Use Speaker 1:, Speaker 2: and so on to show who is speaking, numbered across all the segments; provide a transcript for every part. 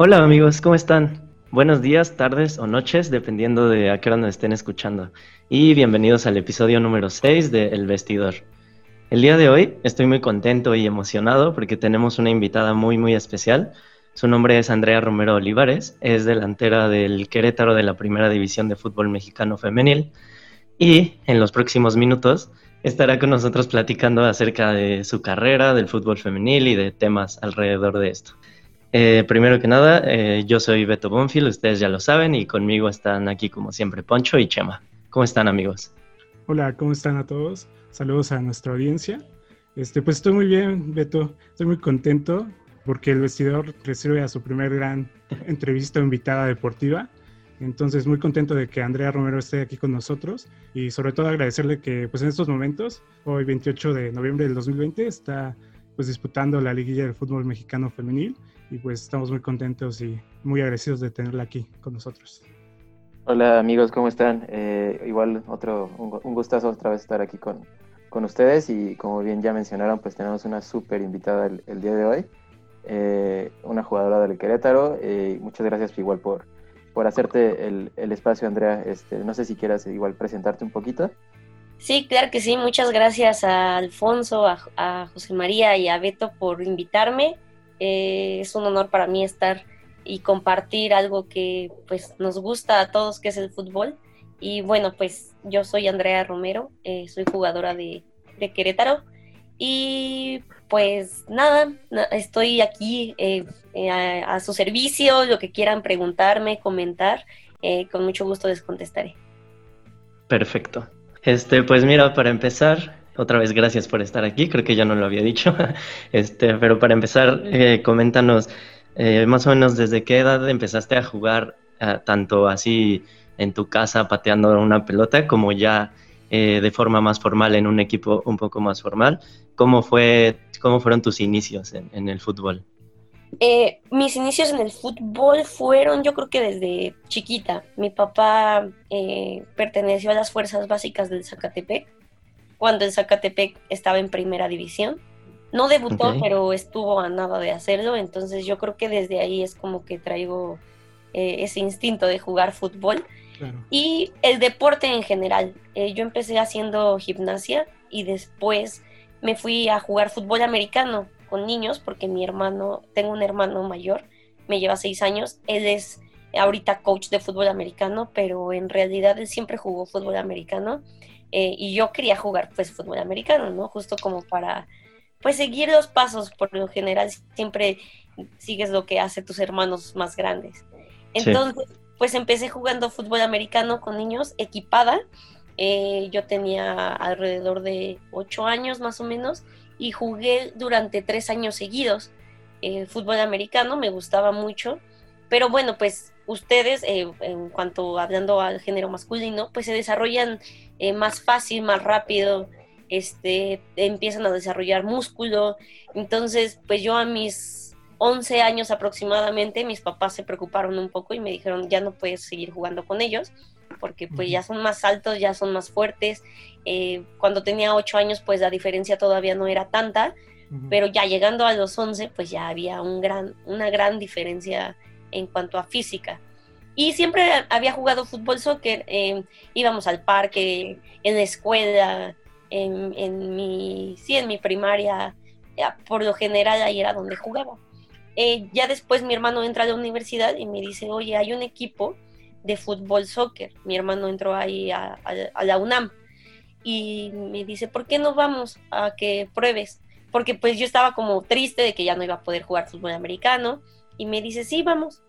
Speaker 1: Hola amigos, ¿cómo están? Buenos días, tardes o noches, dependiendo de a qué hora nos estén escuchando. Y bienvenidos al episodio número 6 de El Vestidor. El día de hoy estoy muy contento y emocionado porque tenemos una invitada muy muy especial. Su nombre es Andrea Romero Olivares, es delantera del Querétaro de la Primera División de Fútbol Mexicano Femenil y en los próximos minutos estará con nosotros platicando acerca de su carrera, del fútbol femenil y de temas alrededor de esto. Eh, primero que nada, eh, yo soy Beto Bonfil, ustedes ya lo saben, y conmigo están aquí como siempre Poncho y Chema. ¿Cómo están amigos?
Speaker 2: Hola, ¿cómo están a todos? Saludos a nuestra audiencia. Este, pues estoy muy bien, Beto, estoy muy contento porque el vestidor recibe a su primer gran entrevista invitada deportiva. Entonces, muy contento de que Andrea Romero esté aquí con nosotros y sobre todo agradecerle que pues en estos momentos, hoy 28 de noviembre del 2020, está pues disputando la liguilla del fútbol mexicano femenil y pues estamos muy contentos y muy agradecidos de tenerla aquí con nosotros.
Speaker 3: Hola amigos, ¿cómo están? Eh, igual otro, un, gustazo otra vez estar aquí con, con, ustedes y como bien ya mencionaron, pues tenemos una súper invitada el, día de hoy, eh, una jugadora del Querétaro. Eh, muchas gracias igual por, por hacerte el, el, espacio, Andrea. Este, no sé si quieras igual presentarte un poquito.
Speaker 4: Sí, claro que sí. Muchas gracias a Alfonso, a, José María y a Beto por invitarme. Eh, es un honor para mí estar y compartir algo que pues nos gusta a todos, que es el fútbol. Y bueno, pues yo soy Andrea Romero, eh, soy jugadora de, Querétaro. Y pues nada, estoy aquí eh, a, a, su servicio, lo que quieran preguntarme, comentar, con mucho gusto les contestaré.
Speaker 1: Perfecto. Este, pues mira, para empezar, otra vez gracias por estar aquí, creo que ya no lo había dicho, este, pero para empezar, eh, coméntanos eh, más o menos desde qué edad empezaste a jugar eh, tanto así en tu casa pateando una pelota como ya de forma más formal en un equipo un poco más formal. ¿Cómo, fue, cómo fueron tus inicios en el fútbol?
Speaker 4: Eh, mis inicios en el fútbol fueron, yo creo que desde chiquita. Mi papá eh, perteneció a las fuerzas básicas del Zacatepec, cuando el Zacatepec estaba en primera división. No debutó, pero estuvo a nada de hacerlo, entonces yo creo que desde ahí es como que traigo eh, ese instinto de jugar fútbol. Y el deporte en general. yo empecé haciendo gimnasia y después me fui a jugar fútbol americano con niños, porque mi hermano, tengo un hermano mayor, me lleva seis años, él es ahorita coach de fútbol americano, pero en realidad él siempre jugó fútbol americano eh, y yo quería jugar pues fútbol americano, ¿no? Justo como para pues seguir los pasos, por lo general siempre sigues lo que hace tus hermanos más grandes. Entonces, pues empecé jugando fútbol americano con niños equipada. Eh, yo tenía alrededor de ocho años más o menos y jugué durante tres años seguidos eh, fútbol americano, me gustaba mucho, pero bueno, pues ustedes, eh, en cuanto hablando al género masculino, pues se desarrollan eh, más fácil, más rápido, este, empiezan a desarrollar músculo, entonces pues yo a mis 11 años aproximadamente, mis papás se preocuparon un poco y me dijeron, ya no puedes seguir jugando con ellos, porque pues ya son más altos, ya son más fuertes. Eh, cuando tenía ocho años, pues la diferencia todavía no era tanta, pero ya llegando a los 11, pues ya había un gran, una gran diferencia en cuanto a física. Y siempre había jugado fútbol, soccer, eh, íbamos al parque, en la escuela, en, en, mi, sí, en mi primaria, por lo general ahí era donde jugaba. Eh, ya después mi hermano entra a la universidad y me dice, oye, hay un equipo de fútbol soccer. Mi hermano entró ahí a, la UNAM y me dice, ¿por qué no vamos a que pruebes? Porque pues yo estaba como triste de que ya no iba a poder jugar fútbol americano y me dice, sí, vamos.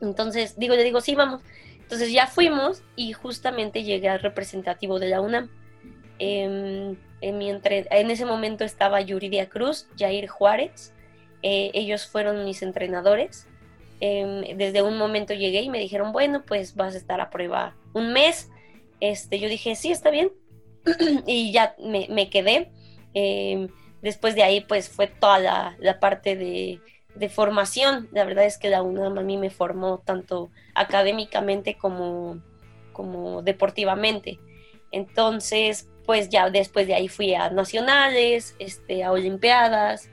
Speaker 4: Entonces, digo, le digo, sí, vamos. Entonces ya fuimos y justamente llegué al representativo de la UNAM. Em, en, mi en ese momento estaba Yuridia Cruz, Jair Juárez, eh, ellos fueron mis entrenadores Em, desde un momento llegué y me dijeron, bueno, pues vas a estar a prueba un mes. Este, yo dije, sí, está bien. y ya me, quedé. Em, después de ahí, pues fue toda la, parte de, formación. La verdad es que la UNAM a mí me formó tanto académicamente como, como deportivamente. Entonces, pues ya después de ahí fui a nacionales, este, a olimpiadas,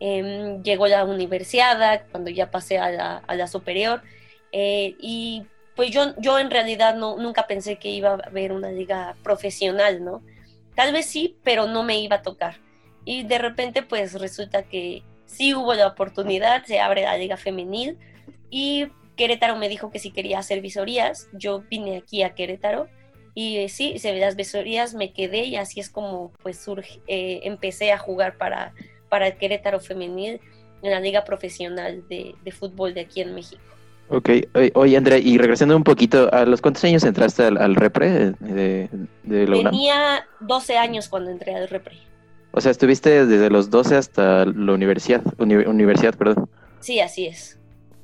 Speaker 4: Em, llegó la universidad, cuando ya pasé a la, a la superior, eh, y pues yo, yo en realidad no, nunca pensé que iba a haber una liga profesional, ¿no? Tal vez sí, pero no me iba a tocar. Y de repente pues resulta que sí hubo la oportunidad, se abre la liga femenil y Querétaro me dijo que si quería hacer visorías, yo vine aquí a Querétaro y eh, sí, se las visorías me quedé y así es como pues surge, eh, empecé a jugar para, para el Querétaro femenil en la liga profesional de, de fútbol de aquí en México.
Speaker 3: Ok, oye Andrea, y regresando un poquito, ¿a los cuántos años entraste al, Repre de, de
Speaker 4: la Tenía 12 años cuando entré al Repre.
Speaker 3: O sea, estuviste desde los 12 hasta la universidad, universidad, perdón.
Speaker 4: Sí, así es.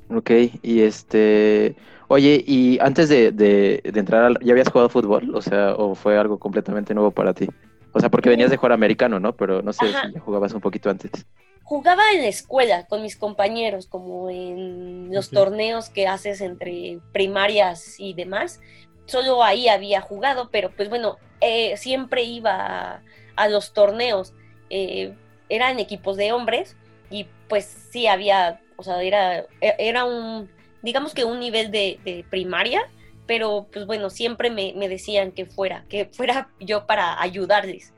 Speaker 3: Ok, y este, oye, y antes de, de, entrar, al, ¿ya habías jugado fútbol? O sea, ¿o fue algo completamente nuevo para ti? O sea, porque venías de jugar americano, ¿no? Pero no sé si jugabas un poquito antes
Speaker 4: jugaba en la escuela con mis compañeros, como en los torneos que haces entre primarias y demás. Solo ahí había jugado, pero pues bueno, eh, siempre iba a, los torneos. Eh, eran equipos de hombres y pues sí había, o sea, era, e, era un, digamos que un nivel de, primaria, pero pues bueno, siempre me, me, decían que fuera, que fuera yo para ayudarles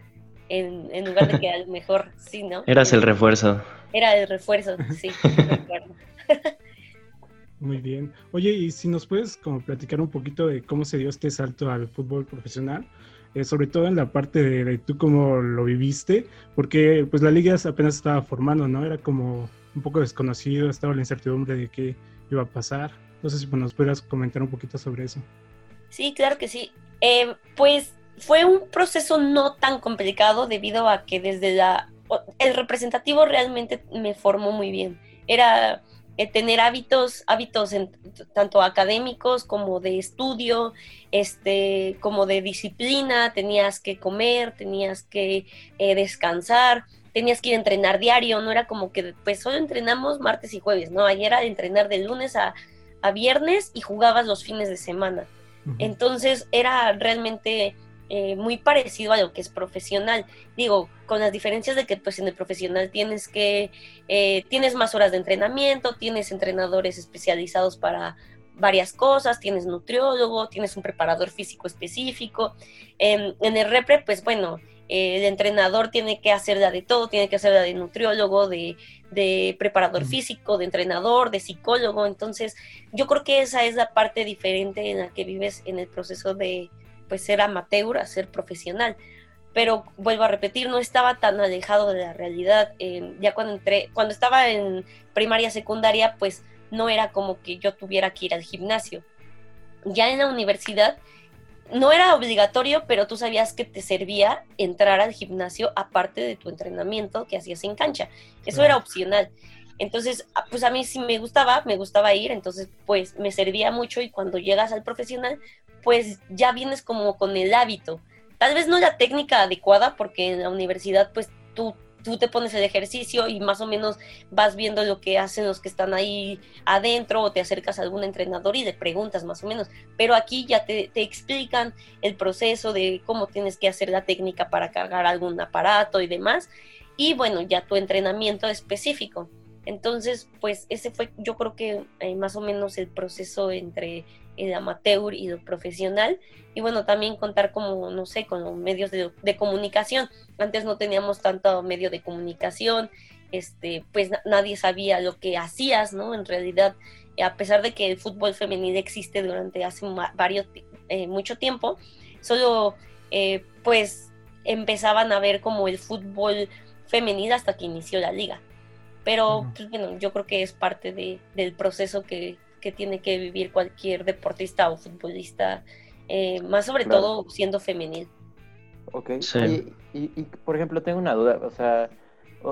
Speaker 4: en, lugar de que a lo mejor sí, ¿no?
Speaker 1: Eras el refuerzo.
Speaker 4: Era el refuerzo, sí,
Speaker 2: Muy bien. Oye, y si nos puedes como platicar un poquito de cómo se dio este salto al fútbol profesional, eh, sobre todo en la parte de, tú cómo lo viviste, porque pues la liga apenas estaba formando, ¿no? Era como un poco desconocido, estaba la incertidumbre de qué iba a pasar. No sé si nos pudieras comentar un poquito sobre eso.
Speaker 4: Sí, claro que sí. Eh, pues fue un proceso no tan complicado debido a que desde la... El representativo realmente me formó muy bien. Era eh, tener hábitos, hábitos tanto académicos como de estudio, este, como de disciplina, tenías que comer, tenías que eh, descansar, tenías que ir a entrenar diario, no era como que pues solo entrenamos martes y jueves, no, ayer era entrenar de lunes a, a viernes y jugabas los fines de semana. Entonces era realmente eh, muy parecido a lo que es profesional. Digo, con las diferencias de que pues en el profesional tienes que, eh, tienes más horas de entrenamiento, tienes entrenadores especializados para varias cosas, tienes nutriólogo, tienes un preparador físico específico. en el repre, pues bueno, el entrenador tiene que hacer la de todo, tiene que hacer la de nutriólogo, de, de preparador físico, de entrenador, de psicólogo. Entonces, yo creo que esa es la parte diferente en la que vives en el proceso de, pues ser amateur a ser profesional. Pero vuelvo a repetir, no estaba tan alejado de la realidad. Eh, ya cuando entré, cuando estaba en primaria, secundaria, pues no era como que yo tuviera que ir al gimnasio. Ya en la universidad no era obligatorio, pero tú sabías que te servía entrar al gimnasio aparte de tu entrenamiento que hacías en cancha. Eso era opcional. Entonces, ah, pues a mí sí me gustaba, me gustaba ir, entonces pues me servía mucho y cuando llegas al profesional, pues ya vienes como con el hábito. Tal vez no la técnica adecuada, porque en la universidad pues tú, tú te pones el ejercicio y más o menos vas viendo lo que hacen los que están ahí adentro o te acercas a algún entrenador y le preguntas más o menos. Pero aquí ya te, te explican el proceso de cómo tienes que hacer la técnica para cargar algún aparato y demás. Y bueno, ya tu entrenamiento específico. Entonces, pues ese fue yo creo que eh, más o menos el proceso entre el amateur y lo profesional. Y bueno, también contar como, no sé, con los medios de, comunicación. Antes no teníamos tanto medio de comunicación, este, pues nadie sabía lo que hacías, ¿no? En realidad, a pesar de que el fútbol femenil existe durante hace varios, eh, mucho tiempo, solo eh, pues empezaban a ver como el fútbol femenil hasta que inició la liga. Pero pues, bueno, yo creo que es parte de, del proceso que, que, tiene que vivir cualquier deportista o futbolista, eh, más sobre todo siendo femenil.
Speaker 3: Ok, sí. y, y, por ejemplo, tengo una duda, o sea,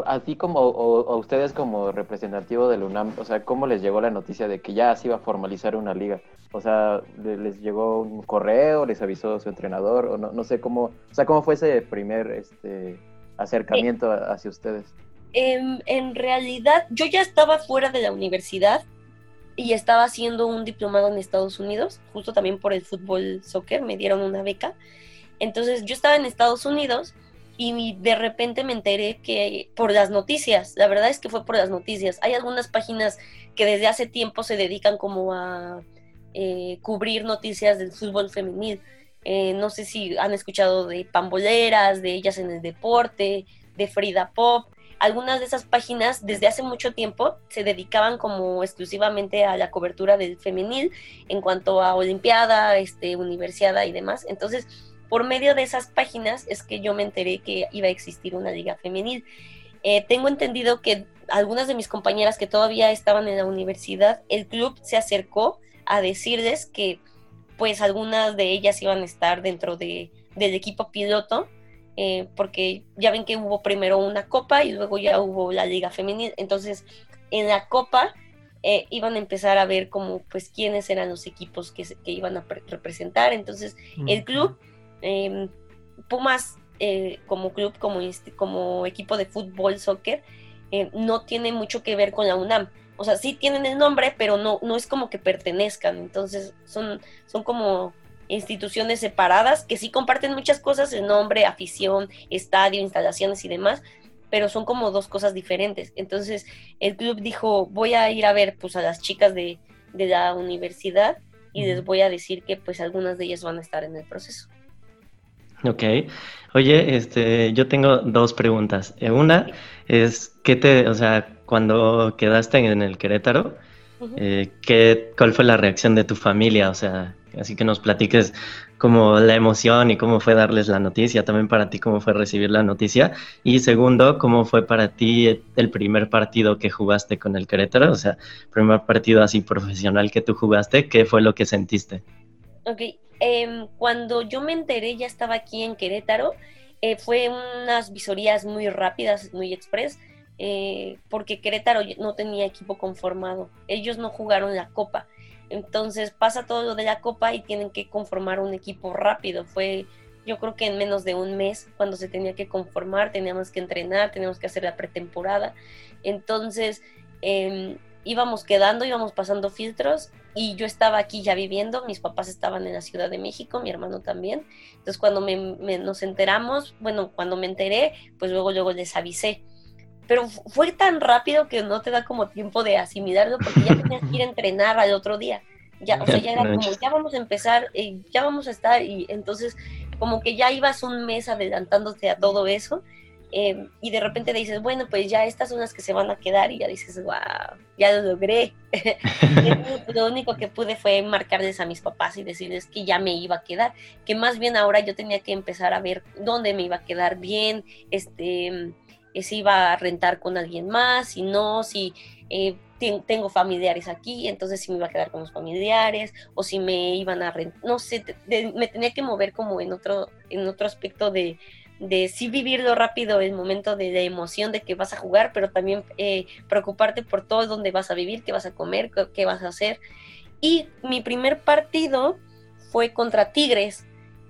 Speaker 3: así como o, ustedes como representativo del UNAM, o sea, ¿cómo les llegó la noticia de que ya se iba a formalizar una liga? O sea, ¿les llegó un correo, les avisó su entrenador? O no, no sé cómo, o sea, ¿cómo fue ese primer este, acercamiento hacia ustedes?
Speaker 4: en, realidad yo ya estaba fuera de la universidad y estaba haciendo un diplomado en Estados Unidos, justo también por el fútbol soccer, me dieron una beca. Entonces yo estaba en Estados Unidos y de repente me enteré que por las noticias, la verdad es que fue por las noticias. Hay algunas páginas que desde hace tiempo se dedican como a eh, cubrir noticias del fútbol femenil. Eh, no sé si han escuchado de Pamboleras, de Ellas en el Deporte, de Frida Pop. Algunas de esas páginas desde hace mucho tiempo se dedicaban como exclusivamente a la cobertura del femenil en cuanto a Olimpiada, este, Universiada y demás. Entonces, por medio de esas páginas es que yo me enteré que iba a existir una liga femenil. Eh, tengo entendido que algunas de mis compañeras que todavía estaban en la universidad, el club se acercó a decirles que pues algunas de ellas iban a estar dentro de, del equipo piloto, eh, porque ya ven que hubo primero una copa y luego ya hubo la liga femenil. Entonces, en la copa eh, iban a empezar a ver como pues quiénes eran los equipos que, que iban a representar. Entonces, el club, em, Pumas eh, como club, como, como equipo de fútbol, soccer, no tiene mucho que ver con la UNAM o sea, sí tienen el nombre, pero no, no es como que pertenezcan. Entonces, son, son como instituciones separadas que sí comparten muchas cosas, el nombre, afición, estadio, instalaciones y demás, pero son como dos cosas diferentes. Entonces, el club dijo, voy a ir a ver pues a las chicas de, de la universidad y les voy a decir que pues algunas de ellas van a estar en el proceso.
Speaker 1: Ok. Oye, este, yo tengo dos preguntas. Eh, una es, ¿qué te, o sea, cuando quedaste en el Querétaro, eh, ¿qué, ¿cuál fue la reacción de tu familia? O sea, así que nos platiques como la emoción y cómo fue darles la noticia, también para ti cómo fue recibir la noticia. Y segundo, ¿cómo fue para ti el primer partido que jugaste con el Querétaro? O sea, primer partido así profesional que tú jugaste, ¿qué fue lo que sentiste?
Speaker 4: Ok, em, cuando yo me enteré, ya estaba aquí en Querétaro, eh, fue unas visorías muy rápidas, muy express eh, porque Querétaro no tenía equipo conformado. Ellos no jugaron la copa. Entonces pasa todo lo de la copa y tienen que conformar un equipo rápido. Fue yo creo que en menos de un mes cuando se tenía que conformar, teníamos que entrenar, teníamos que hacer la pretemporada. Entonces em, íbamos quedando, íbamos pasando filtros y yo estaba aquí ya viviendo, mis papás estaban en la Ciudad de México, mi hermano también. Entonces cuando nos enteramos, bueno, cuando me enteré, pues luego, luego les avisé pero fue tan rápido que no te da como tiempo de asimilarlo porque ya tenías que ir a entrenar al otro día. Ya, o sea, ya era como, ya vamos a empezar, eh, ya vamos a estar, y entonces como que ya ibas un mes adelantándote a todo eso, em, y de repente dices, bueno, pues ya estas son las que se van a quedar, y ya dices, wow, ya lo logré. lo único que pude fue marcarles a mis papás y decirles que ya me iba a quedar, que más bien ahora yo tenía que empezar a ver dónde me iba a quedar bien, este si iba a rentar con alguien más, si no, si eh, tengo familiares aquí, entonces si me iba a quedar con los familiares, o si me iban a rentar, no sé, me tenía que mover como en otro, en otro aspecto de, de sí vivirlo rápido el momento de, la emoción de que vas a jugar, pero también eh, preocuparte por todo donde vas a vivir, qué vas a comer, qué, vas a hacer. Y mi primer partido fue contra Tigres,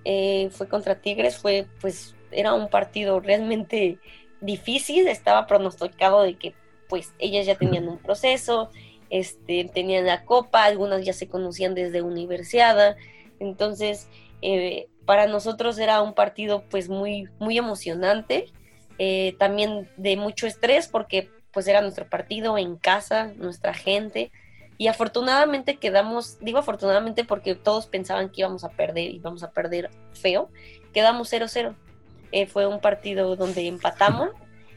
Speaker 4: eh, fue contra Tigres, fue pues era un partido realmente difícil, estaba pronosticado de que pues ellas ya tenían un proceso, este, tenían la copa, algunas ya se conocían desde universidad, entonces eh, para nosotros era un partido pues muy, muy emocionante, eh, también de mucho estrés porque pues era nuestro partido en casa, nuestra gente, y afortunadamente quedamos, digo afortunadamente porque todos pensaban que íbamos a perder, íbamos a perder feo, quedamos 0-0. Eh, fue un partido donde empatamos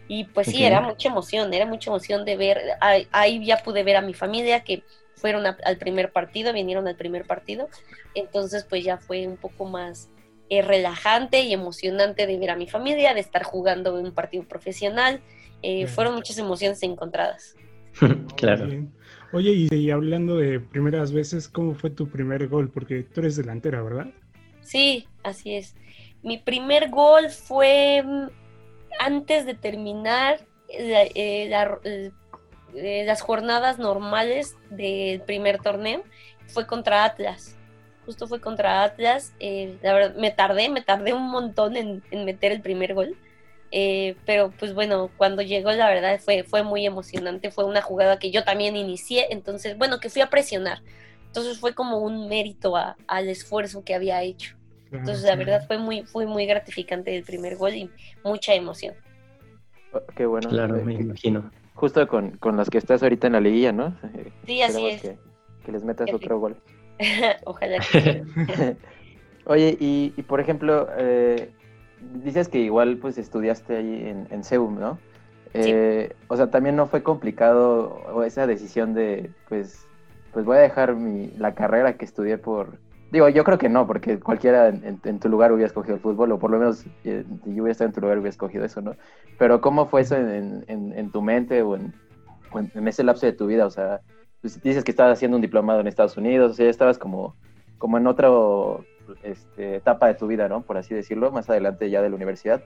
Speaker 4: y pues sí, era mucha emoción, era mucha emoción de ver, ahí, ya pude ver a mi familia que fueron al primer partido, vinieron al primer partido, entonces pues ya fue un poco más eh, relajante y emocionante de ver a mi familia, de estar jugando en un partido profesional, eh, fueron muchas emociones encontradas.
Speaker 1: claro.
Speaker 2: Oye, y, hablando de primeras veces, ¿cómo fue tu primer gol? Porque tú eres delantera, ¿verdad?
Speaker 4: Sí, así es. Mi primer gol fue mm, antes de terminar eh, eh, eh, las jornadas normales del primer torneo. Fue contra Atlas. Justo fue contra Atlas. la verdad, me tardé, me tardé un montón en, meter el primer gol. pero pues bueno, cuando llegó la verdad fue, fue muy emocionante, fue una jugada que yo también inicié, entonces bueno, que fui a presionar, entonces fue como un mérito al esfuerzo que había hecho. Entonces, la verdad fue muy, fue muy gratificante el primer gol y mucha emoción.
Speaker 3: Oh, qué bueno.
Speaker 1: Claro,
Speaker 3: eh,
Speaker 1: me imagino.
Speaker 3: Justo con, con las que estás ahorita en la liguilla, ¿no? Eh,
Speaker 4: Sí, así
Speaker 3: esperemos
Speaker 4: es.
Speaker 3: Que, que les metas otro gol.
Speaker 4: Ojalá que.
Speaker 3: Oye, y, y por ejemplo, eh, dices que igual pues estudiaste ahí en, en Seum, ¿no?
Speaker 4: Sí.
Speaker 3: Eh, O sea, también no fue complicado o esa decisión de, pues, pues voy a dejar mi, la carrera que estudié por... Digo, yo creo que no, porque cualquiera en, tu lugar hubiera escogido el fútbol, o por lo menos eh, si yo hubiera estado en tu lugar hubiera escogido eso, ¿no? Pero ¿cómo fue eso en, tu mente o, en, ese lapso de tu vida? O sea, pues, dices que estabas haciendo un diplomado en Estados Unidos, o sea, estabas como, como en otra este, etapa de tu vida, ¿no? Por así decirlo, más adelante ya de la universidad.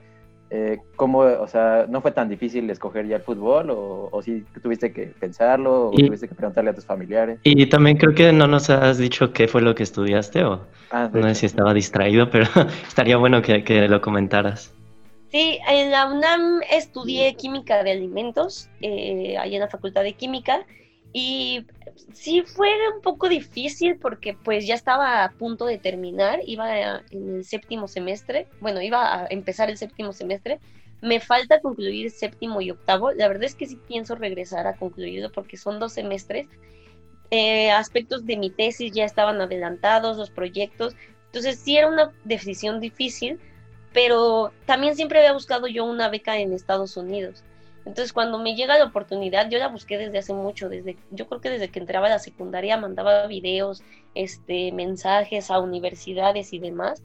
Speaker 3: Eh, ¿Cómo, o sea, no fue tan difícil escoger ya el fútbol o, o sí tuviste que pensarlo o
Speaker 1: Y-
Speaker 3: tuviste que preguntarle a tus familiares?
Speaker 1: Y también creo que no nos has dicho qué fue lo que estudiaste o
Speaker 3: Ah,
Speaker 1: no sé si estaba distraído, pero estaría bueno que, que lo comentaras.
Speaker 4: Sí, en la UNAM estudié química de alimentos, eh, ahí en la Facultad de Química, y sí fue un poco difícil porque pues ya estaba a punto de terminar, iba en el séptimo semestre, bueno, iba a empezar el séptimo semestre, me falta concluir séptimo y octavo, la verdad es que sí pienso regresar a concluirlo porque son dos semestres, Eh, aspectos de mi tesis ya estaban adelantados, los proyectos, entonces sí era una decisión difícil, pero también siempre había buscado yo una beca en Estados Unidos. Entonces, cuando me llega la oportunidad, yo la busqué desde hace mucho, desde, yo creo que desde que entraba a la secundaria mandaba videos, este, mensajes a universidades y demás,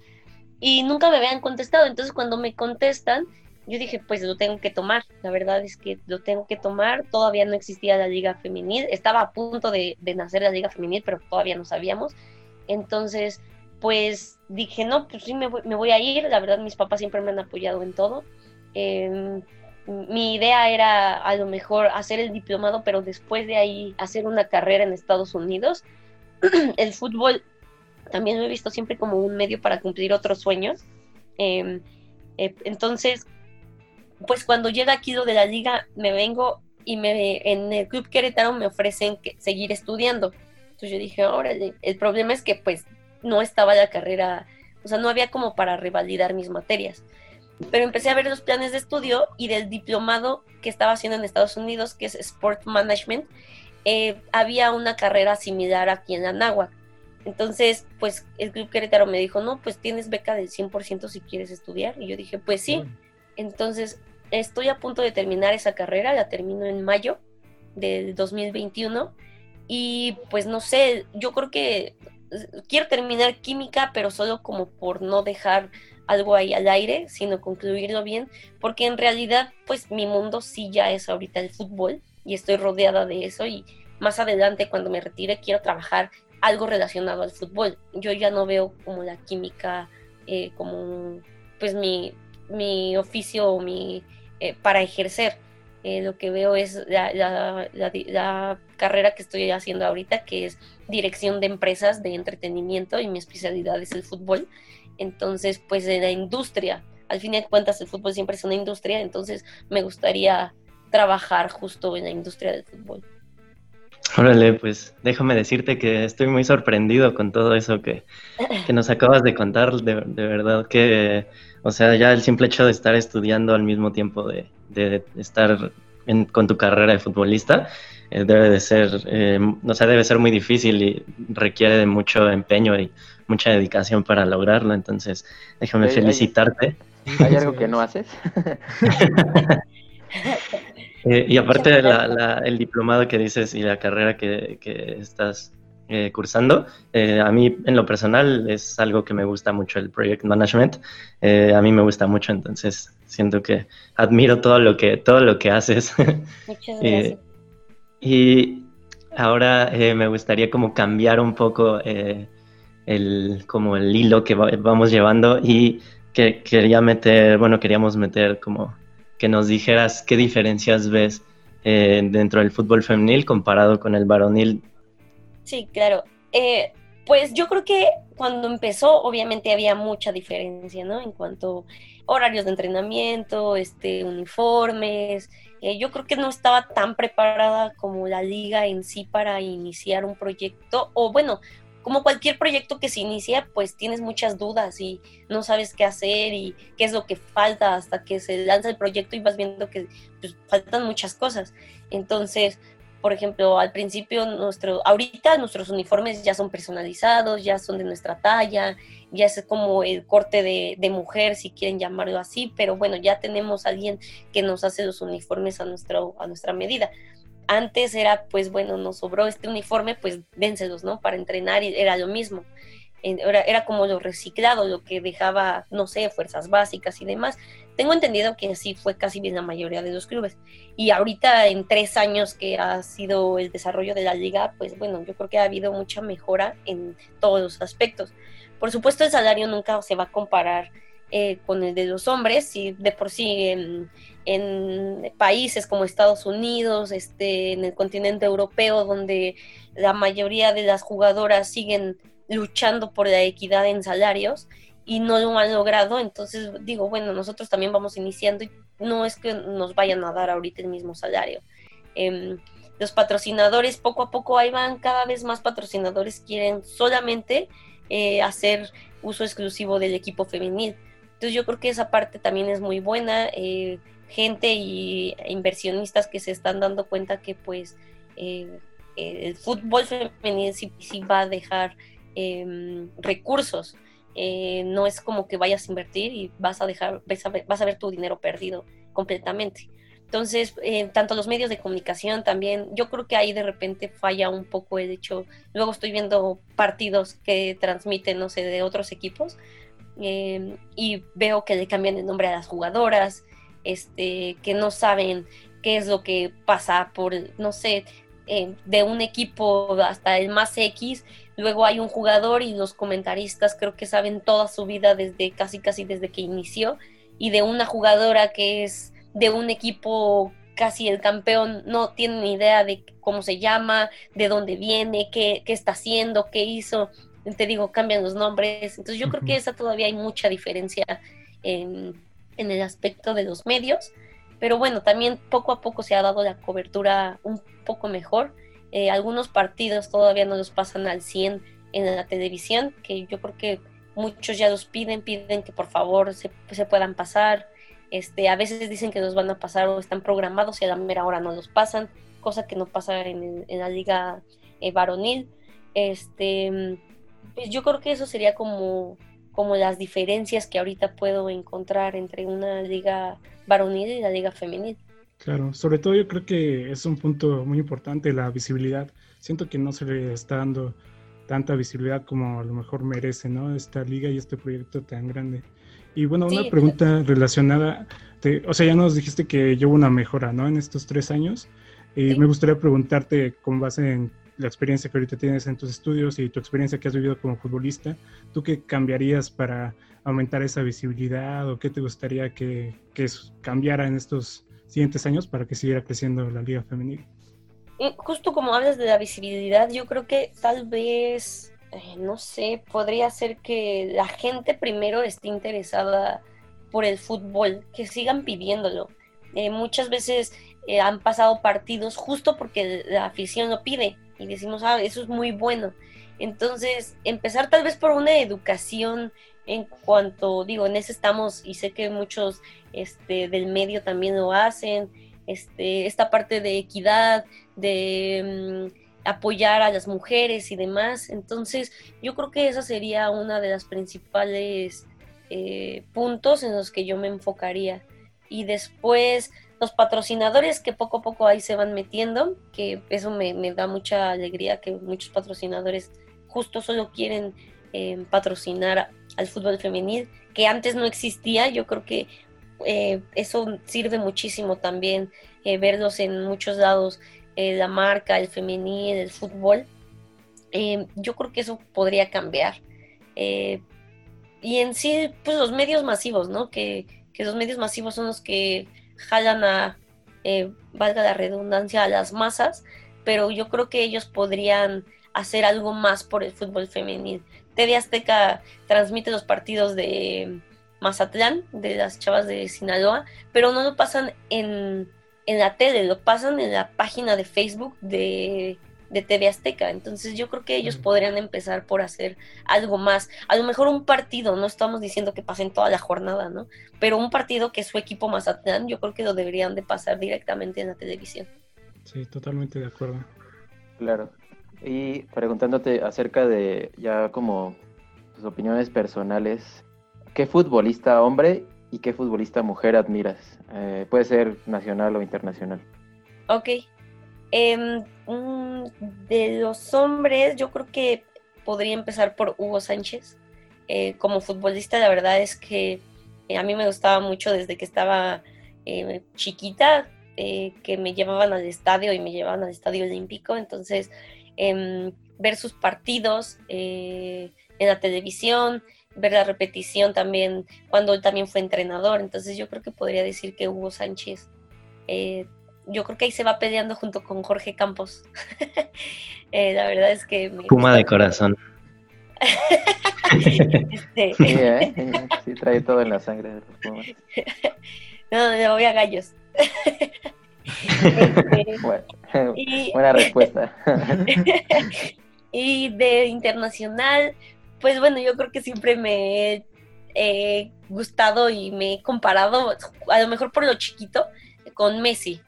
Speaker 4: y nunca me habían contestado. Entonces, cuando me contestan, yo dije, pues lo tengo que tomar. La verdad es que lo tengo que tomar. Todavía no existía la liga femenil. Estaba a punto de, nacer la liga femenil, pero todavía no sabíamos. Entonces, pues dije, no, pues sí, me voy, me voy a ir. La verdad, mis papás siempre me han apoyado en todo. Eh, mi idea era a lo mejor hacer el diplomado, pero después de ahí hacer una carrera en Estados Unidos. el fútbol también lo he visto siempre como un medio para cumplir otros sueños. Eh, eh, entonces, pues cuando llega aquí lo de la liga, me vengo y me, en el Club Querétaro me ofrecen que, seguir estudiando. Entonces yo dije, órale, el problema es que pues no estaba la carrera, o sea, no había como para revalidar mis materias. Pero empecé a ver los planes de estudio y del diplomado que estaba haciendo en Estados Unidos, que es Sport Management, eh, había una carrera similar aquí en la Náhuac. Entonces, pues el Club Querétaro me dijo, no, pues tienes beca del 100% si quieres estudiar. Y yo dije, pues sí. Entonces, estoy a punto de terminar esa carrera, la termino en mayo del 2021. Y pues no sé, yo creo que quiero terminar química, pero solo como por no dejar algo ahí al aire, sino concluirlo bien, porque en realidad, pues mi mundo sí ya es ahorita el fútbol y estoy rodeada de eso y más adelante cuando me retire quiero trabajar algo relacionado al fútbol. Yo ya no veo como la química eh, como pues mi, mi oficio o mi eh, para ejercer. Eh, lo que veo es la, la, la, la, carrera que estoy haciendo ahorita, que es dirección de empresas de entretenimiento y mi especialidad es el fútbol. Entonces, pues en la industria, al fin y al cuentas el fútbol siempre es una industria, entonces me gustaría trabajar justo en la industria del fútbol.
Speaker 1: Órale, pues déjame decirte que estoy muy sorprendido con todo eso que, que nos acabas de contar, de, de, verdad que, o sea, ya el simple hecho de estar estudiando al mismo tiempo de, de estar en, con tu carrera de futbolista, eh, debe de ser, eh, o sea, debe ser muy difícil y requiere de mucho empeño y mucha dedicación para lograrlo, entonces déjame
Speaker 3: ¿Hay,
Speaker 1: felicitarte.
Speaker 3: ¿Hay, ¿Hay algo que no haces?
Speaker 1: Eh, y aparte de la, la, el diplomado que dices y la carrera que, que estás eh, cursando, eh, a mí en lo personal es algo que me gusta mucho el project management. Eh, a mí me gusta mucho, entonces siento que admiro todo lo que todo lo que haces.
Speaker 4: Muchas gracias.
Speaker 1: y ahora eh, me gustaría como cambiar un poco eh, el como el hilo que va, vamos llevando y que quería meter, bueno, queríamos meter como que nos dijeras qué diferencias ves eh, dentro del fútbol femenil comparado con el varonil.
Speaker 4: Sí, claro. Eh, pues yo creo que cuando empezó, obviamente había mucha diferencia, ¿no? En cuanto a horarios de entrenamiento, este, uniformes. Eh, yo creo que no estaba tan preparada como la liga en sí para iniciar un proyecto, o bueno, como cualquier proyecto que se inicia, pues tienes muchas dudas y no sabes qué hacer y qué es lo que falta hasta que se lanza el proyecto y vas viendo que pues, faltan muchas cosas. Entonces, por ejemplo, al principio, nuestro, ahorita nuestros uniformes ya son personalizados, ya son de nuestra talla, ya es como el corte de, mujer, si quieren llamarlo así, pero bueno, ya tenemos a alguien que nos hace los uniformes a, nuestro, a nuestra medida. Antes era, pues bueno, nos sobró este uniforme, pues dénselos, ¿no? Para entrenar y era lo mismo. Era, era como lo reciclado, lo que dejaba, no sé, fuerzas básicas y demás. Tengo entendido que así fue casi bien la mayoría de los clubes. Y ahorita, en tres años que ha sido el desarrollo de la liga, pues bueno, yo creo que ha habido mucha mejora en todos los aspectos. Por supuesto, el salario nunca se va a comparar eh, con el de los hombres, y de por sí en, países como Estados Unidos, este, en el continente europeo, donde la mayoría de las jugadoras siguen luchando por la equidad en salarios y no lo han logrado, entonces digo, bueno, nosotros también vamos iniciando y no es que nos vayan a dar ahorita el mismo salario. Em, los patrocinadores poco a poco ahí van, cada vez más patrocinadores quieren solamente eh, hacer uso exclusivo del equipo femenil. Entonces yo creo que esa parte también es muy buena. Eh, gente y inversionistas que se están dando cuenta que pues eh, el fútbol femenil sí, va a dejar em, recursos. no es como que vayas a invertir y vas a dejar, vas a ver, vas a ver tu dinero perdido completamente. Entonces, eh, tanto los medios de comunicación también, yo creo que ahí de repente falla un poco el hecho, luego estoy viendo partidos que transmiten, no sé, de otros equipos, em, y veo que le cambian el nombre a las jugadoras, este, que no saben qué es lo que pasa por, no sé, eh, de un equipo hasta el más X, luego hay un jugador y los comentaristas creo que saben toda su vida desde casi casi desde que inició, y de una jugadora que es de un equipo casi el campeón no tiene ni idea de cómo se llama, de dónde viene, qué, qué está haciendo, qué hizo. Te digo, cambian los nombres. Entonces yo creo que esa todavía hay mucha diferencia en, en el aspecto de los medios. Pero bueno, también poco a poco se ha dado la cobertura un poco mejor. Eh, algunos partidos todavía no los pasan al 100 en la televisión, que yo creo que muchos ya los piden, piden que por favor se, se puedan pasar. Este, a veces dicen que los van a pasar o están programados y a la mera hora no los pasan, cosa que no pasa en, la liga eh, varonil. Este, pues yo creo que eso sería como, como las diferencias que ahorita puedo encontrar entre una liga varonil y la liga femenil.
Speaker 2: Claro, sobre todo yo creo que es un punto muy importante la visibilidad. Siento que no se le está dando tanta visibilidad como a lo mejor merece, ¿no? Esta liga y este proyecto tan grande. Y bueno, una pregunta relacionada, o sea, ya nos dijiste que llevo una mejora, ¿no? En estos tres años. Y me gustaría preguntarte, con base en la experiencia que ahorita tienes en tus estudios y tu experiencia que has vivido como futbolista, ¿tú qué cambiarías para aumentar esa visibilidad o qué te gustaría que, que cambiara en estos siguientes años para que siguiera creciendo la liga femenil?
Speaker 4: Justo como hablas de la visibilidad, yo creo que tal vez eh, no sé, podría ser que la gente primero esté interesada por el fútbol, que sigan pidiéndolo. Eh, muchas veces eh, han pasado partidos justo porque la afición lo pide y decimos, ah, eso es muy bueno. Entonces, empezar tal vez por una educación en cuanto, digo, en eso estamos y sé que muchos este, del medio también lo hacen, este, esta parte de equidad, de... Mm, apoyar a las mujeres y demás. Entonces, yo creo que esa sería una de las principales eh, puntos en los que yo me enfocaría. Y después, los patrocinadores que poco a poco ahí se van metiendo, que eso me, da mucha alegría, que muchos patrocinadores justo solo quieren eh, patrocinar al fútbol femenil, que antes no existía. Yo creo que eh, eso sirve muchísimo también, verlos en muchos lados eh, la marca, el femenil, el fútbol, eh, yo creo que eso podría cambiar. Eh, y en sí, pues los medios masivos, ¿no? Que, los medios masivos son los que jalan a, valga la redundancia, a las masas, pero yo creo que ellos podrían hacer algo más por el fútbol femenil. TV Azteca transmite los partidos de Mazatlán, de las chavas de Sinaloa, pero no lo pasan en en la tele, lo pasan en la página de Facebook de, de TV Azteca. Entonces yo creo que ellos podrían empezar por hacer algo más. A lo mejor un partido, no estamos diciendo que pasen toda la jornada, ¿no? Pero un partido que su equipo Mazatlán, yo creo que lo deberían de pasar directamente en la televisión.
Speaker 2: Sí, totalmente de acuerdo.
Speaker 3: Claro. Y preguntándote acerca de ya como tus opiniones personales, ¿qué futbolista hombre y qué futbolista mujer admiras? Eh, puede ser nacional o internacional.
Speaker 4: Ok. Em, de los hombres, yo creo que podría empezar por Hugo Sánchez. Eh, como futbolista, la verdad es que eh, a mí me gustaba mucho desde que estaba chiquita, que me llevaban al estadio y me llevaban al estadio olímpico. Entonces, em, ver sus partidos en la televisión, ver la repetición también cuando él también fue entrenador. Entonces yo creo que podría decir que Hugo Sánchez, eh, yo creo que ahí se va peleando junto con Jorge Campos. Eh, la verdad es que...
Speaker 1: Puma de corazón.
Speaker 3: este... ¿eh? sí, trae todo en la sangre de los Pumas.
Speaker 4: no, le voy a gallos.
Speaker 3: Este, buena respuesta.
Speaker 4: y de internacional, pues bueno, yo creo que siempre me he gustado y me he comparado, a lo mejor por lo chiquito, con Messi.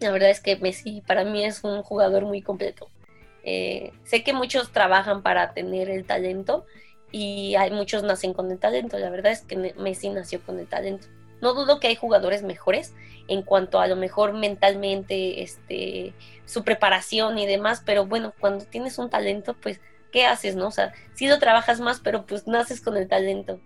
Speaker 4: La verdad es que Messi para mí es un jugador muy completo. Eh, sé que muchos trabajan para tener el talento y hay muchos nacen con el talento. La verdad es que Messi nació con el talento. No dudo que hay jugadores mejores en cuanto a lo mejor mentalmente, este, su preparación y demás, pero bueno, cuando tienes un talento, pues ¿qué haces, no? O sea, sí lo trabajas más, pero pues naces con el talento.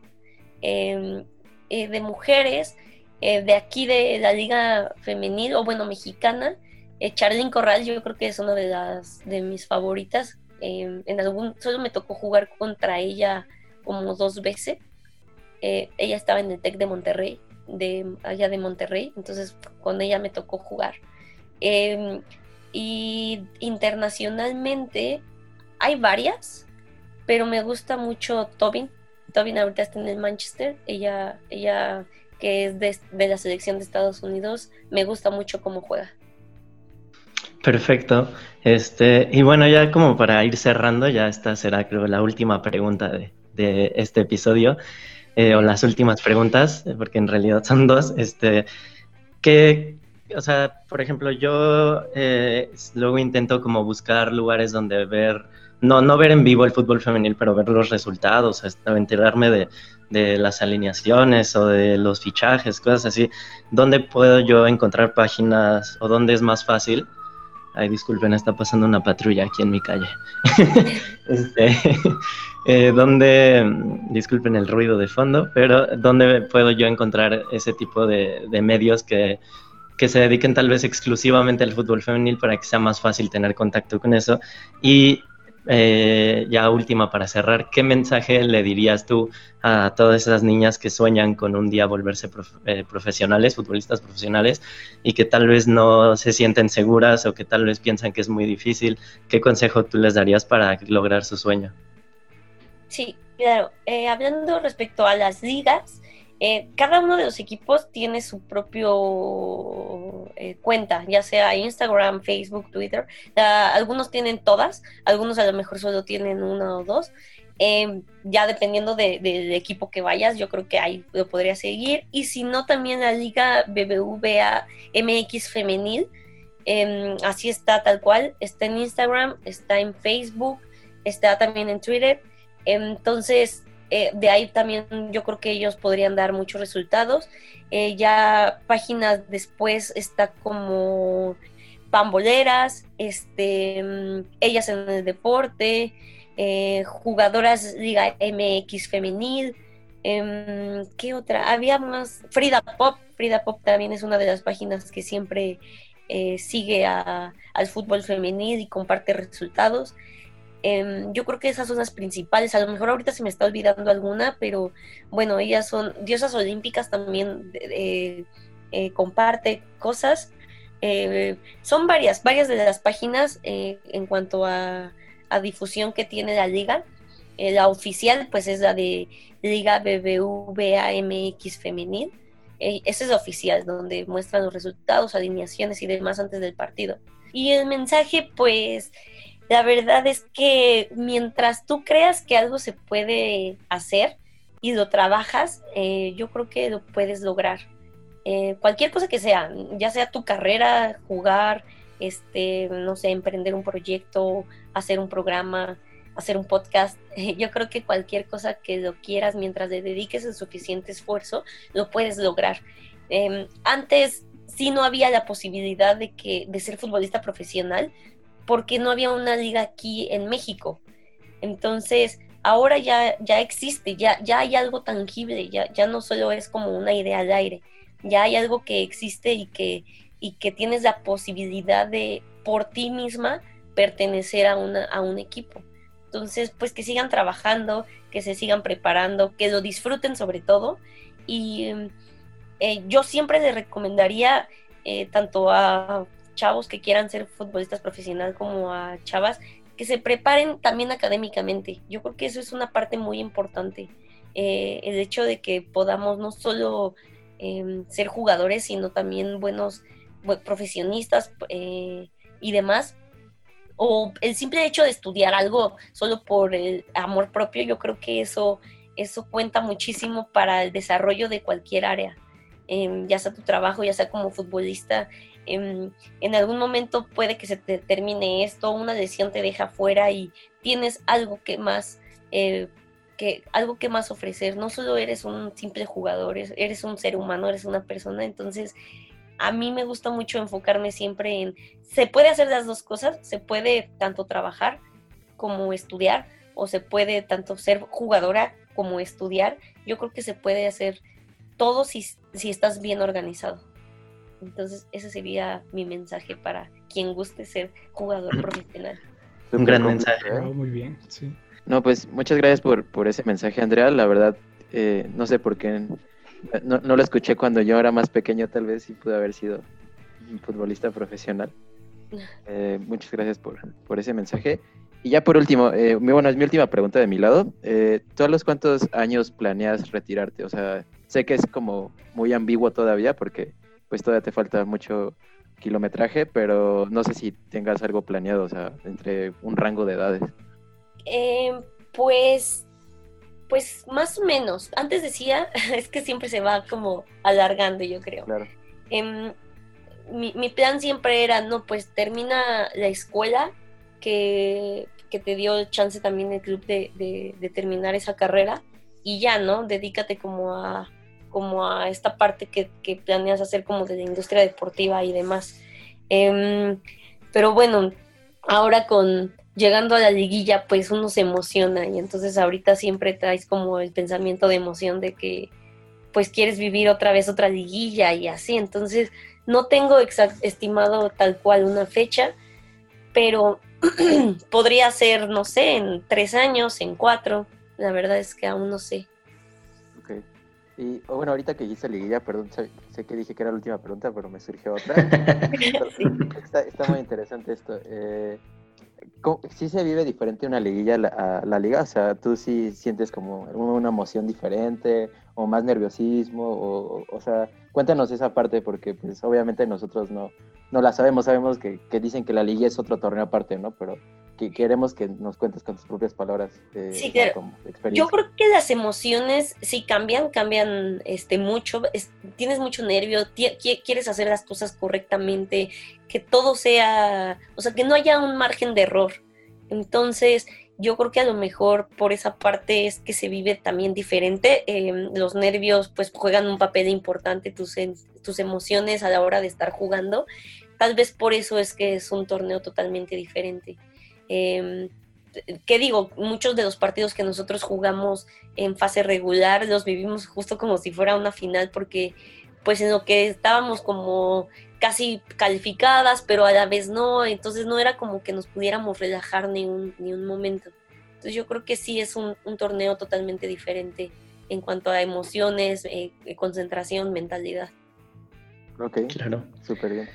Speaker 4: Em, eh, de mujeres, eh, de aquí de la liga femenil, o bueno, mexicana, eh, Charlene Corral yo creo que es una de las de mis favoritas. Em, en algún, solo me tocó jugar contra ella como dos veces. ella estaba en el TEC de Monterrey, de allá de Monterrey, entonces con ella me tocó jugar. Em, y internacionalmente, hay varias, pero me gusta mucho Tobin. Tobin ahorita está en el Manchester. Ella, ella que es de, la selección de Estados Unidos, me gusta mucho cómo juega.
Speaker 1: Perfecto. Este, y bueno, ya como para ir cerrando, ya esta será creo la última pregunta de, este episodio, eh, o las últimas preguntas, porque en realidad son dos. Este, ¿qué, o sea, por ejemplo, yo eh, luego intento como buscar lugares donde ver no, no ver en vivo el fútbol femenil, pero ver los resultados, enterarme de, de, las alineaciones o de los fichajes, cosas así. ¿Dónde puedo yo encontrar páginas o dónde es más fácil? Ay, disculpen, está pasando una patrulla aquí en mi calle. este, eh, ¿Dónde, disculpen el ruido de fondo, pero dónde puedo yo encontrar ese tipo de, de medios que, que se dediquen tal vez exclusivamente al fútbol femenil para que sea más fácil tener contacto con eso? Y eh, ya última para cerrar, ¿qué mensaje le dirías tú a todas esas niñas que sueñan con un día volverse eh, profesionales, futbolistas profesionales, y que tal vez no se sienten seguras o que tal vez piensan que es muy difícil? ¿Qué consejo tú les darías para lograr su sueño?
Speaker 4: Sí, claro. Eh, hablando respecto a las ligas, eh, cada uno de los equipos tiene su propio eh, cuenta, ya sea Instagram, Facebook, Twitter. algunos tienen todas, algunos a lo mejor solo tienen una o dos. Em, ya dependiendo del equipo que vayas, yo creo que ahí lo podría seguir. Y si no, también la Liga BBVA MX Femenil, em, así está tal cual, está en Instagram, está en Facebook, está también en Twitter. Entonces, eh, de ahí también yo creo que ellos podrían dar muchos resultados. Eh, ya páginas después está como pamboleras, este, mm, ellas en el deporte, eh, jugadoras Liga MX femenil. Em, ¿Qué otra? Había más. Frida Pop. Frida Pop también es una de las páginas que siempre sigue al fútbol femenil y comparte resultados. Em, yo creo que esas son las principales. A lo mejor ahorita se me está olvidando alguna, pero bueno, ellas son diosas olímpicas también, eh, comparte cosas. Eh, son varias, varias de las páginas eh, en cuanto a, difusión que tiene la liga. la oficial, pues es la de Liga BBVA MX Femenil. esa es la oficial, donde muestran los resultados, alineaciones y demás antes del partido. Y el mensaje, pues, la verdad es que mientras tú creas que algo se puede hacer y lo trabajas, eh, yo creo que lo puedes lograr. Eh, cualquier cosa que sea, ya sea tu carrera, jugar, este, no sé, emprender un proyecto, hacer un programa, hacer un podcast. Yo creo que cualquier cosa que lo quieras, mientras le dediques el suficiente esfuerzo, lo puedes lograr. Em, antes sí no había la posibilidad de, que, de ser futbolista profesional porque no había una liga aquí en México. Entonces, ahora ya, ya existe, ya, ya hay algo tangible, ya, ya no solo es como una idea al aire, ya hay algo que existe y que, y que tienes la posibilidad de por ti misma pertenecer a, una, a un equipo. Entonces, pues que sigan trabajando, que se sigan preparando, que lo disfruten sobre todo. Y eh, yo siempre les recomendaría eh, tanto a chavos que quieran ser futbolistas profesionales como a chavas que se preparen también académicamente. Yo creo que eso es una parte muy importante. Eh, el hecho de que podamos no solo em, ser jugadores, sino también buenos profesionistas y demás, o el simple hecho de estudiar algo solo por el amor propio, yo creo que eso, eso cuenta muchísimo para el desarrollo de cualquier área, em, ya sea tu trabajo, ya sea como futbolista. Em, en algún momento puede que se te termine esto, una lesión te deja fuera y tienes algo que más, eh, que, algo que más ofrecer. No solo eres un simple jugador, eres un ser humano, eres una persona, entonces a mí me gusta mucho enfocarme siempre en, se puede hacer las dos cosas, se puede tanto trabajar como estudiar, o se puede tanto ser jugadora como estudiar. Yo creo que se puede hacer todo si, si estás bien organizado. Entonces, ese sería mi mensaje para quien guste ser jugador profesional.
Speaker 1: Un gran mensaje.
Speaker 2: ¿eh? muy bien, sí.
Speaker 3: No, pues muchas gracias por, por ese mensaje, Andrea. La verdad, eh, no sé por qué no, no, lo escuché cuando yo era más pequeño, tal vez sí pude haber sido un futbolista profesional. Eh, muchas gracias por, por, ese mensaje. Y ya por último, eh, bueno, es mi última pregunta de mi lado. Eh, ¿Tú a los cuántos años planeas retirarte? O sea, sé que es como muy ambiguo todavía porque pues todavía te falta mucho kilometraje, pero no sé si tengas algo planeado, o sea, entre un rango de edades.
Speaker 4: pues pues más o menos. Antes decía, es que siempre se va como alargando, yo creo.
Speaker 3: Claro.
Speaker 4: Em, mi, mi, plan siempre era, no, pues termina la escuela, que, que te dio chance también el club de, de, terminar esa carrera, y ya, ¿no? Dedícate como a, como a esta parte que, planeas hacer como de la industria deportiva y demás. Em, pero bueno, ahora con, llegando a la liguilla, pues uno se emociona y entonces ahorita siempre traes como el pensamiento de emoción de que pues quieres vivir otra vez otra liguilla y así. Entonces no tengo estimado tal cual una fecha, pero podría ser, no sé, en tres años, en cuatro. La verdad es que aún no sé.
Speaker 3: Y bueno, ahorita que hice liguilla, perdón, sé, que dije que era la última pregunta, pero me surgió otra. está, está, muy interesante esto. Eh, ¿Sí se vive diferente una liguilla a la, liga? O sea, ¿tú sí sientes como una emoción diferente o más nerviosismo? O, o, sea, cuéntanos esa parte porque pues obviamente nosotros no, no la sabemos, sabemos que, que dicen que la liga es otro torneo aparte, ¿no? Pero que queremos que nos cuentes con tus propias palabras.
Speaker 4: Eh, sí, claro. Yo creo que las emociones sí cambian, cambian este mucho. tienes mucho nervio, quieres hacer las cosas correctamente, que todo sea, o sea, que no haya un margen de error. Entonces, yo creo que a lo mejor por esa parte es que se vive también diferente. Em, los nervios pues juegan un papel importante, tus, tus emociones a la hora de estar jugando. Tal vez por eso es que es un torneo totalmente diferente. Eh, ¿Qué digo? Muchos de los partidos que nosotros jugamos en fase regular los vivimos justo como si fuera una final porque pues en lo que estábamos como casi calificadas, pero a la vez no, entonces no era como que nos pudiéramos relajar ni un, ni un momento. Entonces yo creo que sí es un, torneo totalmente diferente en cuanto a emociones, eh, concentración, mentalidad.
Speaker 3: Ok, claro. Súper bien.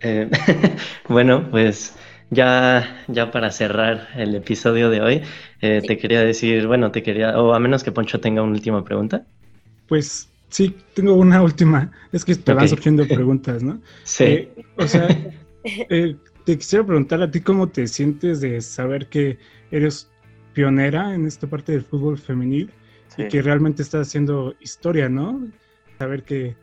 Speaker 1: Eh, bueno, pues ya, ya para cerrar el episodio de hoy, eh, te quería decir, bueno, te quería, o a menos que Poncho tenga una última pregunta.
Speaker 2: Pues sí, tengo una última. Es que te van surgiendo preguntas, ¿no?
Speaker 1: Sí. Eh,
Speaker 2: o sea, eh, te quisiera preguntar a ti cómo te sientes de saber que eres pionera en esta parte del fútbol femenil y que realmente estás haciendo historia, ¿no? Saber que,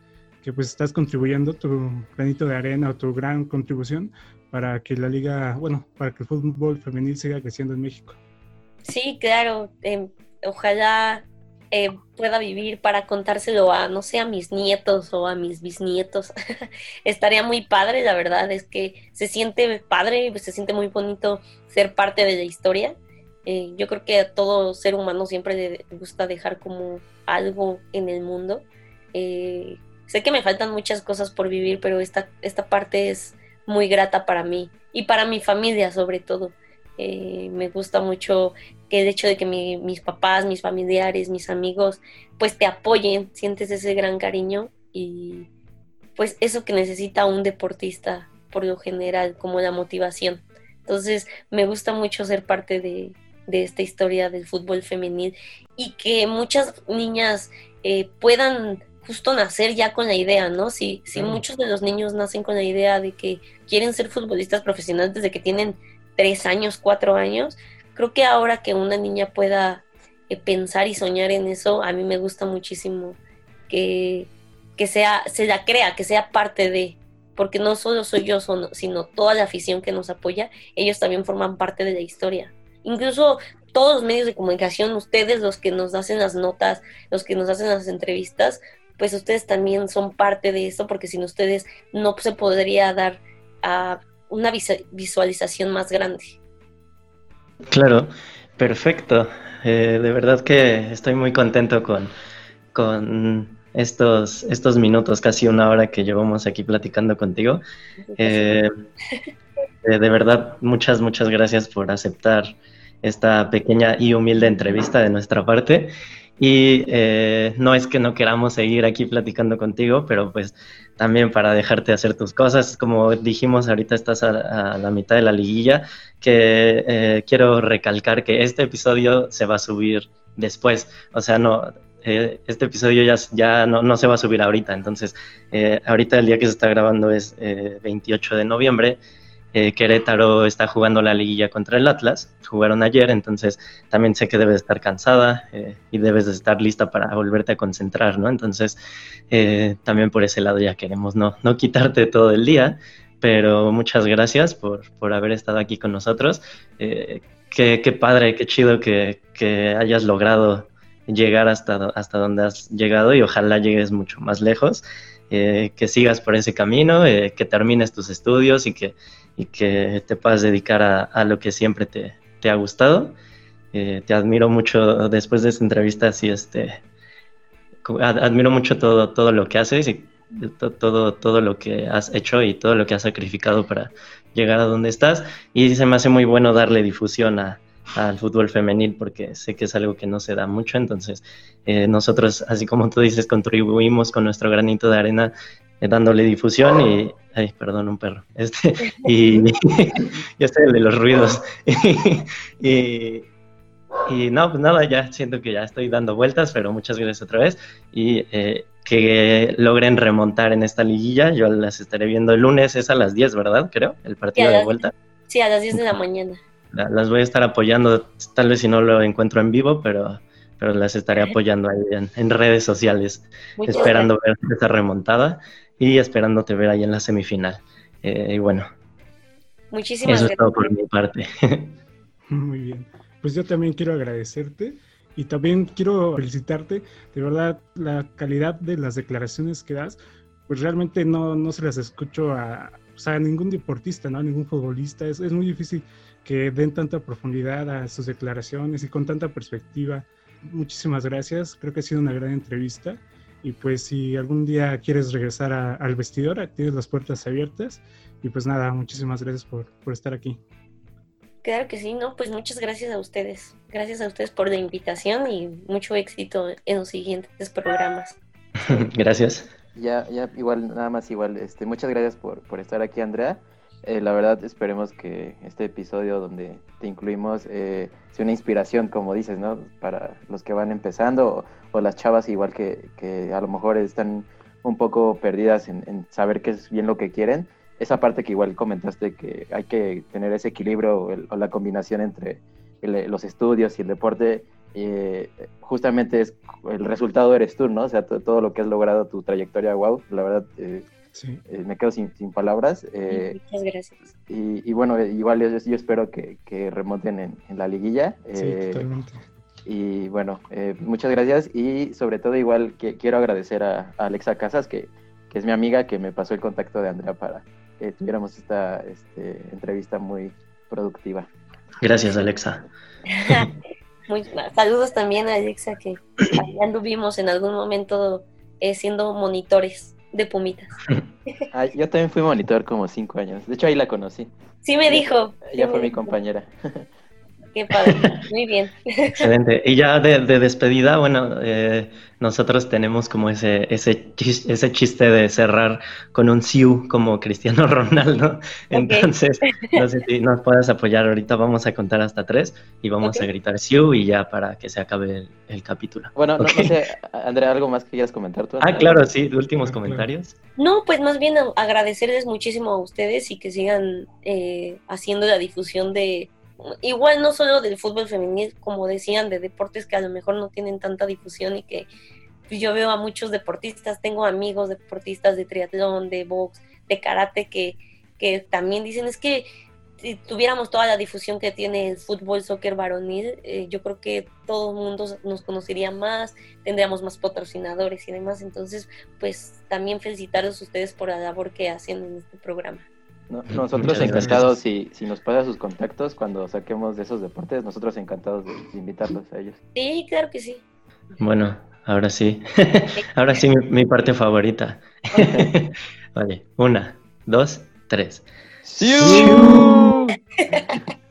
Speaker 2: que, pues estás contribuyendo tu granito de arena o tu gran contribución para que la liga, bueno, para que el fútbol femenil siga creciendo en México.
Speaker 4: Sí, claro. Em, ojalá eh, pueda vivir para contárselo a, no sé, a mis nietos o a mis bisnietos. Estaría muy padre, la verdad es que se siente padre, se siente muy bonito ser parte de la historia. Eh, yo creo que a todo ser humano siempre le gusta dejar como algo en el mundo. Eh, sé que me faltan muchas cosas por vivir, pero esta, esta parte es muy grata para mí y para mi familia sobre todo. me gusta mucho que el hecho de que mis papás, mis familiares, mis amigos, pues te apoyen, sientes ese gran cariño y pues eso que necesita un deportista por lo general, como la motivación. Entonces me gusta mucho ser parte de, esta historia del fútbol femenil y que muchas niñas eh, puedan justo nacer ya con la idea, ¿no? Si, si muchos de los niños nacen con la idea de que quieren ser futbolistas profesionales desde que tienen tres años, cuatro años, creo que ahora que una niña pueda eh, pensar y soñar en eso, a mí me gusta muchísimo que, que sea, se la crea, que sea parte de, porque no solo soy yo, sino toda la afición que nos apoya, ellos también forman parte de la historia. Incluso todos los medios de comunicación, ustedes los que nos hacen las notas, los que nos hacen las entrevistas, pues ustedes también son parte de esto, porque sin ustedes no se podría dar a una visualización más grande.
Speaker 1: Claro, perfecto. Eh, de verdad que estoy muy contento con, con estos, estos minutos, casi una hora que llevamos aquí platicando contigo. Eh, de verdad, muchas, muchas gracias por aceptar esta pequeña y humilde entrevista de nuestra parte. Y eh, no es que no queramos seguir aquí platicando contigo, pero pues también para dejarte hacer tus cosas. Como dijimos, ahorita estás a, la mitad de la liguilla, que eh, quiero recalcar que este episodio se va a subir después. O sea, no, eh, este episodio ya, ya no, no, se va a subir ahorita. Entonces, ahorita el día que se está grabando es 28 de noviembre eh, Querétaro está jugando la liguilla contra el Atlas, jugaron ayer, entonces también sé que debes estar cansada eh, y debes de estar lista para volverte a concentrar, ¿no? Entonces, eh, también por ese lado ya queremos no, no quitarte todo el día, pero muchas gracias por, por haber estado aquí con nosotros. Qué, qué, padre, qué chido que, que hayas logrado llegar hasta, hasta donde has llegado y ojalá llegues mucho más lejos. que sigas por ese camino, que termines tus estudios y que y que te puedas dedicar a, lo que siempre te, te ha gustado. Eh, te admiro mucho después de esta entrevista, así este, admiro mucho todo, todo lo que haces y todo, todo lo que has hecho y todo lo que has sacrificado para llegar a donde estás. Y se me hace muy bueno darle difusión al fútbol femenil porque sé que es algo que no se da mucho. Entonces, eh, nosotros, así como tú dices, contribuimos con nuestro granito de arena dándole difusión y, ay, perdón, un perro, este, y ya está el de los ruidos. y, y, no, pues nada, ya siento que ya estoy dando vueltas, pero muchas gracias otra vez y eh, que logren remontar en esta liguilla. Yo las estaré viendo el lunes, es a las 10, ¿verdad? Creo, el partido de vuelta.
Speaker 4: Sí, a las 10 de la mañana.
Speaker 1: Las voy a estar apoyando, tal vez si no lo encuentro en vivo, pero pero las estaré apoyando ahí en, redes sociales, esperando ver esa remontada y esperándote ver ahí en la semifinal. Eh, y bueno,
Speaker 4: muchísimas
Speaker 1: eso es todo por mi parte.
Speaker 2: Muy bien. Pues yo también quiero agradecerte y también quiero felicitarte. De verdad, la calidad de las declaraciones que das, pues realmente no, no se las escucho a, a ningún deportista, ¿no? a ningún futbolista. Es, es muy difícil que den tanta profundidad a sus declaraciones y con tanta perspectiva. Muchísimas gracias. Creo que ha sido una gran entrevista y pues si algún día quieres regresar al vestidor, tienes las puertas abiertas. Y pues nada, muchísimas gracias por, estar aquí.
Speaker 4: Claro que sí, ¿no? Pues muchas gracias a ustedes. Gracias a ustedes por la invitación y mucho éxito en los siguientes programas.
Speaker 1: gracias.
Speaker 3: Ya, ya, igual, nada más igual, este, muchas gracias por, por estar aquí, Andrea. Eh, la verdad, esperemos que este episodio donde te incluimos eh, sea una inspiración, como dices, ¿no? Para los que van empezando o, las chavas igual que, que, a lo mejor están un poco perdidas en, saber qué es bien lo que quieren. esa parte que igual comentaste que hay que tener ese equilibrio o, la combinación entre los estudios y el deporte, eh, justamente es el resultado eres tú, ¿no? O sea, todo lo que has logrado, tu trayectoria, wow, la verdad, eh, eh, me quedo sin, palabras.
Speaker 4: Muchas gracias.
Speaker 3: Y, bueno, igual yo, espero que, remonten en, la liguilla.
Speaker 2: sí, totalmente.
Speaker 3: Y bueno, muchas gracias y sobre todo igual que quiero agradecer a, Alexa Casas, que, que, es mi amiga, que me pasó el contacto de Andrea para que tuviéramos esta este, entrevista muy productiva.
Speaker 1: Gracias, Alexa.
Speaker 4: Muy, saludos también a Alexa, que ya anduvimos en algún momento eh, siendo monitores de pumitas.
Speaker 3: yo también fui monitor como cinco años. De hecho, ahí la conocí.
Speaker 4: Sí me dijo.
Speaker 3: Ella fue mi compañera.
Speaker 4: Qué padre, muy bien.
Speaker 1: Excelente. Y ya de, despedida, bueno, eh, nosotros tenemos como ese, ese, chiste, ese chiste de cerrar con un siu como Cristiano Ronaldo. Entonces, no sé si nos puedes apoyar ahorita. Vamos a contar hasta tres y vamos a gritar siu y ya para que se acabe el, capítulo.
Speaker 3: Bueno, no, sé, Andrea, ¿algo más que quieras comentar tú?
Speaker 1: Ah, claro, sí, últimos comentarios.
Speaker 4: No, pues más bien agradecerles muchísimo a ustedes y que sigan eh, haciendo la difusión de igual no solo del fútbol femenil, como decían, de deportes que a lo mejor no tienen tanta difusión y que pues, yo veo a muchos deportistas, tengo amigos deportistas de triatlón, de box, de karate, que, que también dicen, es que si tuviéramos toda la difusión que tiene el fútbol, soccer varonil, eh, yo creo que todo el mundo nos conocería más, tendríamos más patrocinadores y demás. Entonces, pues también felicitarlos a ustedes por la labor que hacen en este programa
Speaker 3: nosotros encantados, si, si nos pasa sus contactos cuando saquemos de esos deportes, nosotros encantados de, invitarlos a ellos.
Speaker 4: Sí, claro que sí.
Speaker 1: Bueno, ahora sí. ahora sí, mi, parte favorita. vale, una, dos, tres.
Speaker 3: ¡Sí!